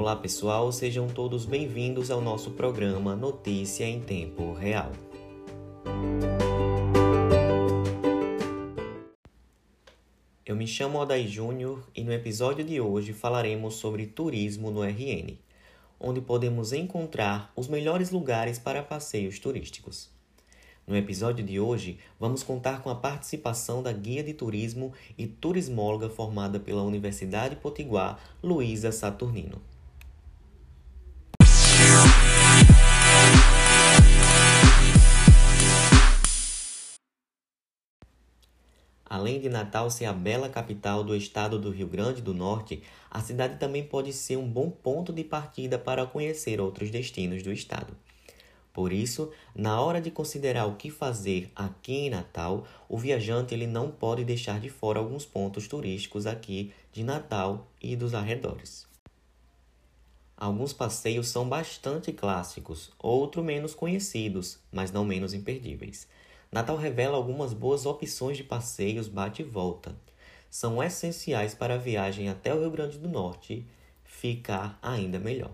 Olá pessoal, sejam todos bem-vindos ao nosso programa Notícia em Tempo Real. Eu me chamo Odaí Júnior e no episódio de hoje falaremos sobre turismo no RN, onde podemos encontrar os melhores lugares para passeios turísticos. No episódio de hoje, vamos contar com a participação da guia de turismo e turismóloga formada pela Universidade Potiguar, Luísa Saturnino. Além de Natal ser a bela capital do estado do Rio Grande do Norte, a cidade também pode ser um bom ponto de partida para conhecer outros destinos do estado. Por isso, na hora de considerar o que fazer aqui em Natal, o viajante ele não pode deixar de fora alguns pontos turísticos aqui de Natal e dos arredores. Alguns passeios são bastante clássicos, outros menos conhecidos, mas não menos imperdíveis. Natal revela algumas boas opções de passeios bate e volta. São essenciais para a viagem até o Rio Grande do Norte ficar ainda melhor.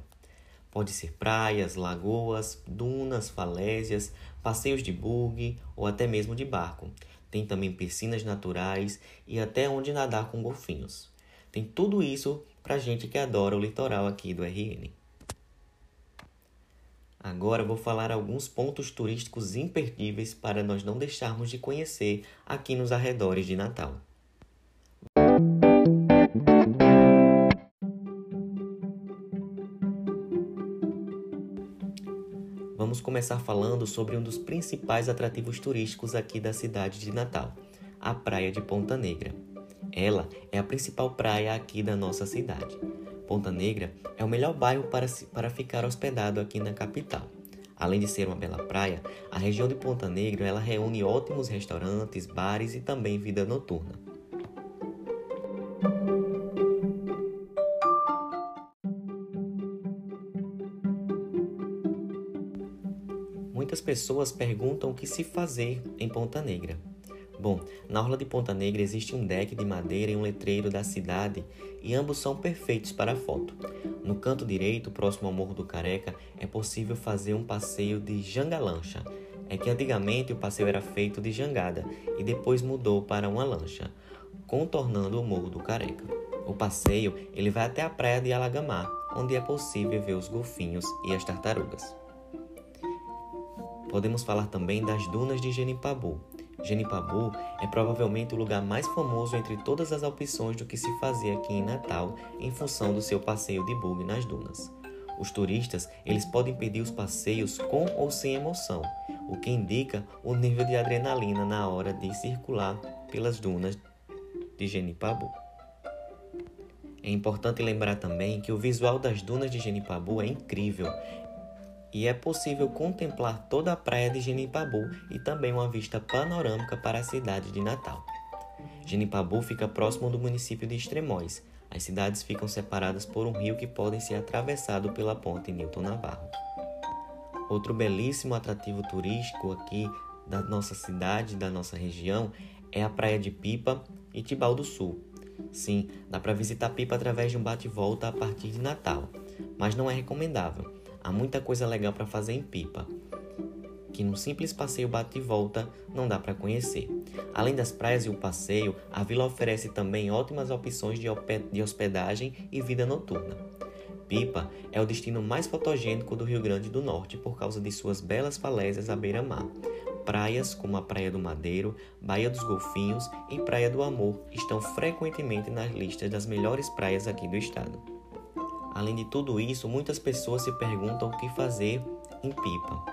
Pode ser praias, lagoas, dunas, falésias, passeios de buggy ou até mesmo de barco. Tem também piscinas naturais e até onde nadar com golfinhos. Tem tudo isso para gente que adora o litoral aqui do RN. Agora vou falar alguns pontos turísticos imperdíveis para nós não deixarmos de conhecer aqui nos arredores de Natal. Vamos começar falando sobre um dos principais atrativos turísticos aqui da cidade de Natal, a Praia de Ponta Negra. Ela é a principal praia aqui da nossa cidade. Ponta Negra é o melhor bairro para, para ficar hospedado aqui na capital. Além de ser uma bela praia, a região de Ponta Negra ela reúne ótimos restaurantes, bares e também vida noturna. Muitas pessoas perguntam o que se fazer em Ponta Negra. Bom, na orla de Ponta Negra existe um deck de madeira e um letreiro da cidade e ambos são perfeitos para a foto. No canto direito, próximo ao Morro do Careca, é possível fazer um passeio de jangalancha. É que antigamente o passeio era feito de jangada e depois mudou para uma lancha, contornando o Morro do Careca. O passeio ele vai até a praia de Alagamar, onde é possível ver os golfinhos e as tartarugas. Podemos falar também das dunas de Genipabu, Genipabu é provavelmente o lugar mais famoso entre todas as opções do que se fazia aqui em Natal em função do seu passeio de bug nas dunas. Os turistas eles podem pedir os passeios com ou sem emoção, o que indica o nível de adrenalina na hora de circular pelas dunas de Genipabu. É importante lembrar também que o visual das dunas de Genipabu é incrível e é possível contemplar toda a praia de Genipabu e também uma vista panorâmica para a cidade de Natal. Genipabu fica próximo do município de Extremóis. As cidades ficam separadas por um rio que pode ser atravessado pela ponte Newton Navarro. Outro belíssimo atrativo turístico aqui da nossa cidade, da nossa região, é a Praia de Pipa e Tibau do Sul. Sim, dá para visitar Pipa através de um bate-volta a partir de Natal, mas não é recomendável Há muita coisa legal para fazer em Pipa, que num simples passeio bate e volta não dá para conhecer. Além das praias e o passeio, a vila oferece também ótimas opções de hospedagem e vida noturna. Pipa é o destino mais fotogênico do Rio Grande do Norte por causa de suas belas falésias à beira-mar. Praias como a Praia do Madeiro, Baía dos Golfinhos e Praia do Amor estão frequentemente nas listas das melhores praias aqui do estado. Além de tudo isso, muitas pessoas se perguntam o que fazer em Pipa.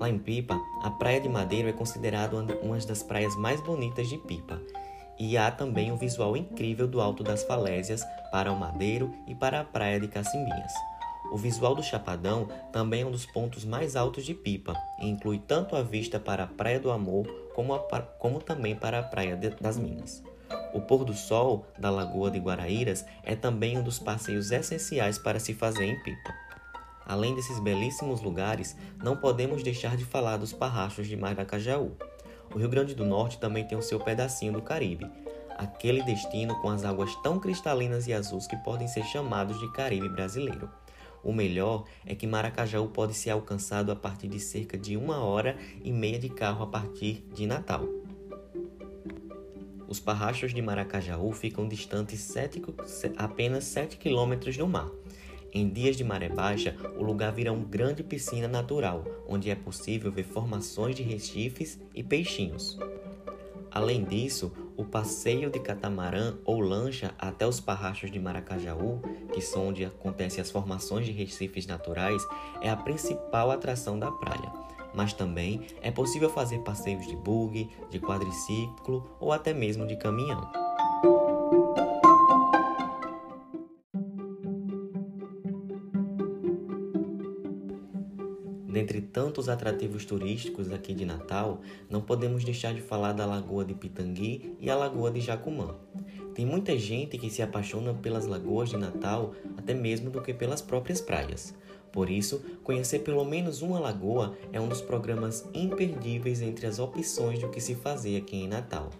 Lá em Pipa, a Praia de Madeiro é considerada uma das praias mais bonitas de Pipa. E há também um visual incrível do Alto das Falésias para o Madeiro e para a Praia de Cacimbinhas. O visual do Chapadão também é um dos pontos mais altos de Pipa e inclui tanto a vista para a Praia do Amor como, a, como também para a Praia de, das Minas. O pôr do sol da Lagoa de Guaraíras é também um dos passeios essenciais para se fazer em Pipa. Além desses belíssimos lugares, não podemos deixar de falar dos parrachos de Maracajaú. O Rio Grande do Norte também tem o seu pedacinho do Caribe. aquele destino com as águas tão cristalinas e azuis que podem ser chamados de Caribe brasileiro. O melhor é que Maracajaú pode ser alcançado a partir de cerca de uma hora e meia de carro a partir de Natal. Os parrachos de Maracajaú ficam distantes sete, apenas 7 quilômetros do mar. Em dias de maré baixa, o lugar vira uma grande piscina natural, onde é possível ver formações de recifes e peixinhos. Além disso, o passeio de catamarã ou lancha até os parrachos de Maracajaú, que são onde acontecem as formações de recifes naturais, é a principal atração da praia. Mas também é possível fazer passeios de buggy, de quadriciclo ou até mesmo de caminhão. Dentre tantos atrativos turísticos aqui de Natal, não podemos deixar de falar da Lagoa de Pitangui e a Lagoa de Jacumã. Tem muita gente que se apaixona pelas lagoas de Natal até mesmo do que pelas próprias praias. Por isso, conhecer pelo menos uma lagoa é um dos programas imperdíveis entre as opções do que se fazer aqui em Natal.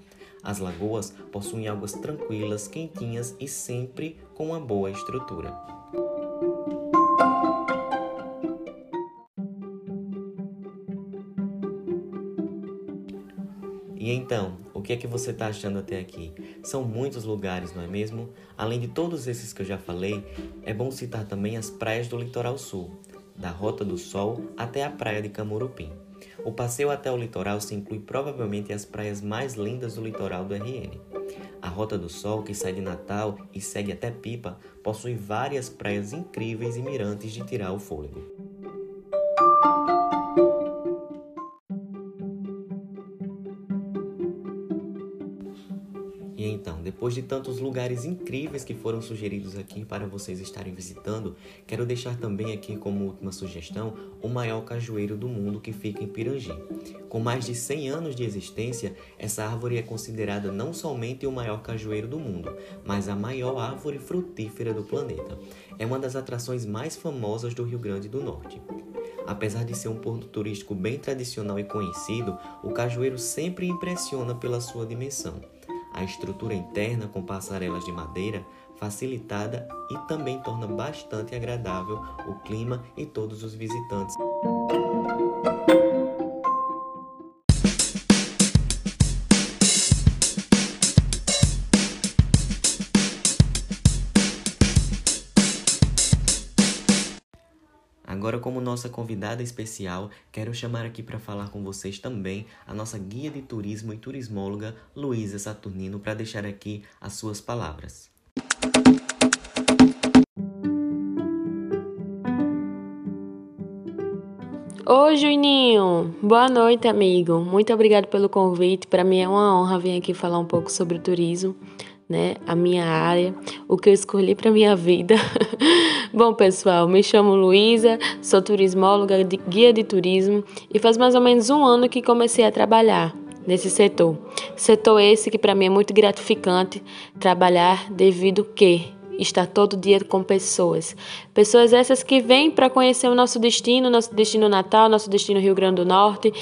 As lagoas possuem águas tranquilas, quentinhas e sempre com uma boa estrutura. E então, o que é que você está achando até aqui? São muitos lugares, não é mesmo? Além de todos esses que eu já falei, é bom citar também as praias do litoral sul, da Rota do Sol até a praia de Camurupim. O passeio até o litoral se inclui provavelmente as praias mais lindas do litoral do RN. A Rota do Sol, que sai de Natal e segue até Pipa, possui várias praias incríveis e mirantes de tirar o fôlego. Depois de tantos lugares incríveis que foram sugeridos aqui para vocês estarem visitando, quero deixar também aqui como última sugestão o maior cajueiro do mundo que fica em Pirangi. Com mais de 100 anos de existência, essa árvore é considerada não somente o maior cajueiro do mundo, mas a maior árvore frutífera do planeta. É uma das atrações mais famosas do Rio Grande do Norte. Apesar de ser um ponto turístico bem tradicional e conhecido, o cajueiro sempre impressiona pela sua dimensão a estrutura interna com passarelas de madeira facilitada e também torna bastante agradável o clima e todos os visitantes. Agora, como nossa convidada especial, quero chamar aqui para falar com vocês também a nossa guia de turismo e turismóloga Luísa Saturnino para deixar aqui as suas palavras. Oi, Juninho! Boa noite, amigo. Muito obrigado pelo convite. Para mim é uma honra vir aqui falar um pouco sobre o turismo né, a minha área, o que eu escolhi para minha vida. Bom, pessoal, me chamo Luísa, sou turismóloga, de, guia de turismo e faz mais ou menos um ano que comecei a trabalhar nesse setor. Setor esse que para mim é muito gratificante trabalhar devido que estar todo dia com pessoas. Pessoas essas que vêm para conhecer o nosso destino, nosso destino natal, nosso destino Rio Grande do Norte,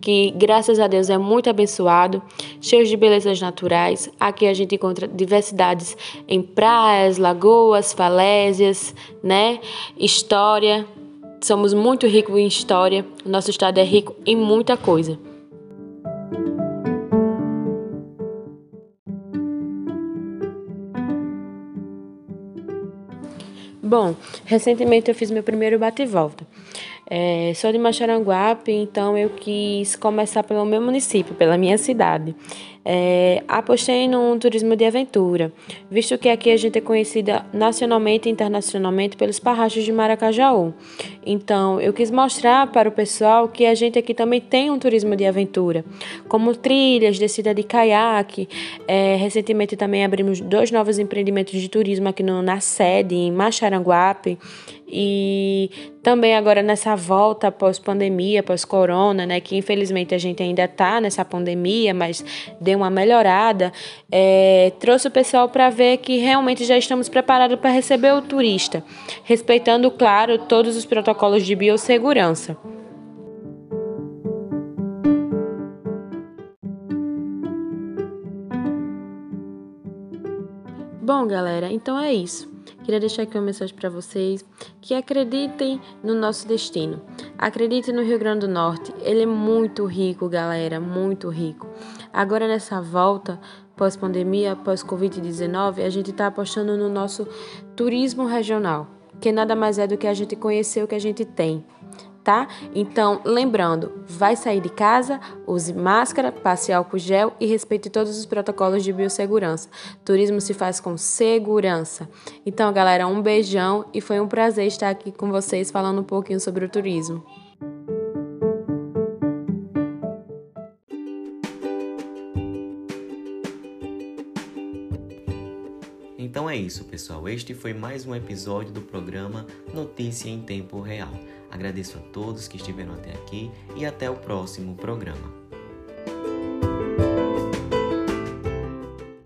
que graças a Deus é muito abençoado, cheio de belezas naturais. Aqui a gente encontra diversidades em praias, lagoas, falésias, né? História. Somos muito ricos em história. Nosso estado é rico em muita coisa. Bom, recentemente eu fiz meu primeiro bate e volta. É, sou de Macharanguape, então eu quis começar pelo meu município, pela minha cidade. É, apostei num turismo de aventura, visto que aqui a gente é conhecida nacionalmente e internacionalmente pelos parrachos de Maracajaú. Então, eu quis mostrar para o pessoal que a gente aqui também tem um turismo de aventura, como trilhas, descida de caiaque. É, recentemente também abrimos dois novos empreendimentos de turismo aqui no, na sede, em Macharanguape. E também agora nessa volta pós-pandemia, pós-corona, né, que infelizmente a gente ainda está nessa pandemia, mas deu uma melhorada, é, trouxe o pessoal para ver que realmente já estamos preparados para receber o turista, respeitando, claro, todos os protocolos de biossegurança. Bom, galera, então é isso. Queria deixar aqui uma mensagem para vocês que acreditem no nosso destino. Acreditem no Rio Grande do Norte. Ele é muito rico, galera, muito rico. Agora nessa volta pós-pandemia, pós-Covid-19, a gente está apostando no nosso turismo regional, que nada mais é do que a gente conhecer o que a gente tem tá? Então, lembrando, vai sair de casa, use máscara, passe álcool gel e respeite todos os protocolos de biossegurança. Turismo se faz com segurança. Então, galera, um beijão e foi um prazer estar aqui com vocês falando um pouquinho sobre o turismo. Então é isso, pessoal. Este foi mais um episódio do programa Notícia em Tempo Real. Agradeço a todos que estiveram até aqui e até o próximo programa.